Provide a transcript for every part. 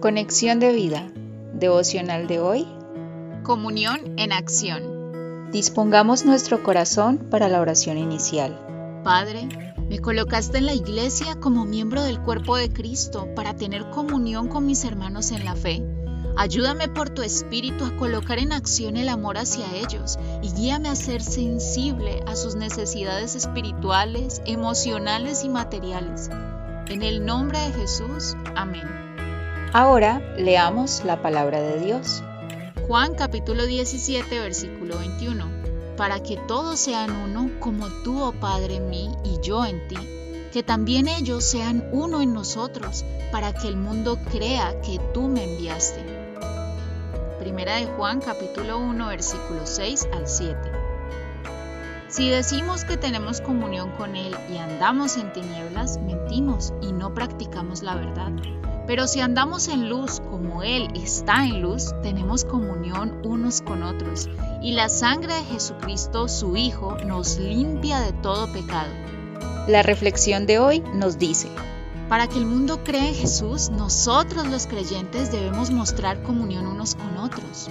Conexión de vida. Devocional de hoy. Comunión en acción. Dispongamos nuestro corazón para la oración inicial. Padre, me colocaste en la iglesia como miembro del cuerpo de Cristo para tener comunión con mis hermanos en la fe. Ayúdame por tu espíritu a colocar en acción el amor hacia ellos y guíame a ser sensible a sus necesidades espirituales, emocionales y materiales. En el nombre de Jesús, amén. Ahora leamos la palabra de Dios. Juan capítulo 17, versículo 21. Para que todos sean uno, como tú, oh Padre, en mí y yo en ti, que también ellos sean uno en nosotros, para que el mundo crea que tú me enviaste. Primera de Juan capítulo 1, versículo 6 al 7. Si decimos que tenemos comunión con Él y andamos en tinieblas, mentimos y no practicamos la verdad. Pero si andamos en luz como Él está en luz, tenemos comunión unos con otros, y la sangre de Jesucristo, su Hijo, nos limpia de todo pecado. La reflexión de hoy nos dice, para que el mundo crea en Jesús, nosotros los creyentes debemos mostrar comunión unos con otros.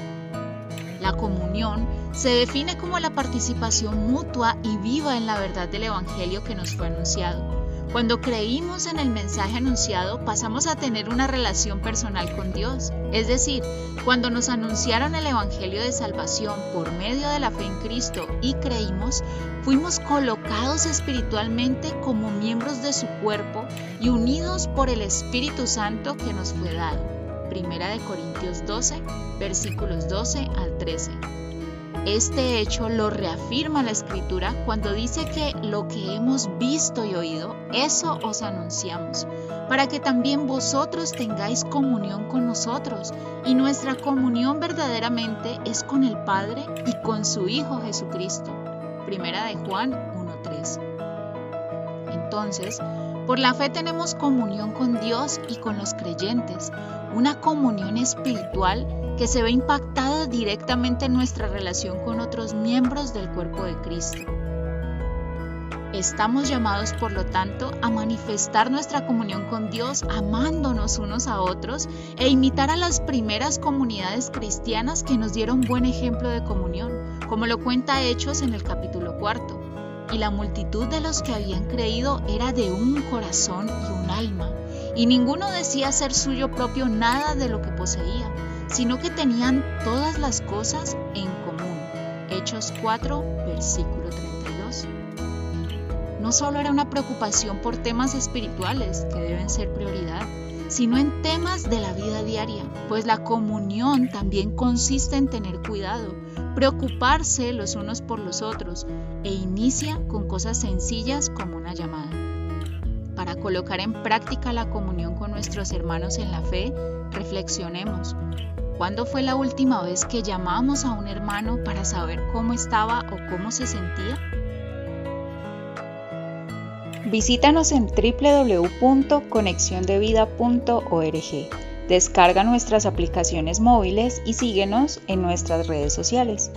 La comunión se define como la participación mutua y viva en la verdad del Evangelio que nos fue anunciado. Cuando creímos en el mensaje anunciado, pasamos a tener una relación personal con Dios. Es decir, cuando nos anunciaron el Evangelio de Salvación por medio de la fe en Cristo y creímos, fuimos colocados espiritualmente como miembros de su cuerpo y unidos por el Espíritu Santo que nos fue dado. Primera de Corintios 12, versículos 12 al 13. Este hecho lo reafirma la escritura cuando dice que lo que hemos visto y oído, eso os anunciamos, para que también vosotros tengáis comunión con nosotros. Y nuestra comunión verdaderamente es con el Padre y con su Hijo Jesucristo. Primera de Juan 1.3. Entonces, por la fe tenemos comunión con Dios y con los creyentes, una comunión espiritual que se ve impactada directamente en nuestra relación con otros miembros del cuerpo de Cristo. Estamos llamados, por lo tanto, a manifestar nuestra comunión con Dios amándonos unos a otros e imitar a las primeras comunidades cristianas que nos dieron buen ejemplo de comunión, como lo cuenta Hechos en el capítulo cuarto. Y la multitud de los que habían creído era de un corazón y un alma, y ninguno decía ser suyo propio nada de lo que poseía sino que tenían todas las cosas en común. Hechos 4, versículo 32. No solo era una preocupación por temas espirituales, que deben ser prioridad, sino en temas de la vida diaria, pues la comunión también consiste en tener cuidado, preocuparse los unos por los otros e inicia con cosas sencillas como una llamada. Para colocar en práctica la comunión con nuestros hermanos en la fe, reflexionemos. ¿Cuándo fue la última vez que llamamos a un hermano para saber cómo estaba o cómo se sentía? Visítanos en www.conexiondevida.org. Descarga nuestras aplicaciones móviles y síguenos en nuestras redes sociales.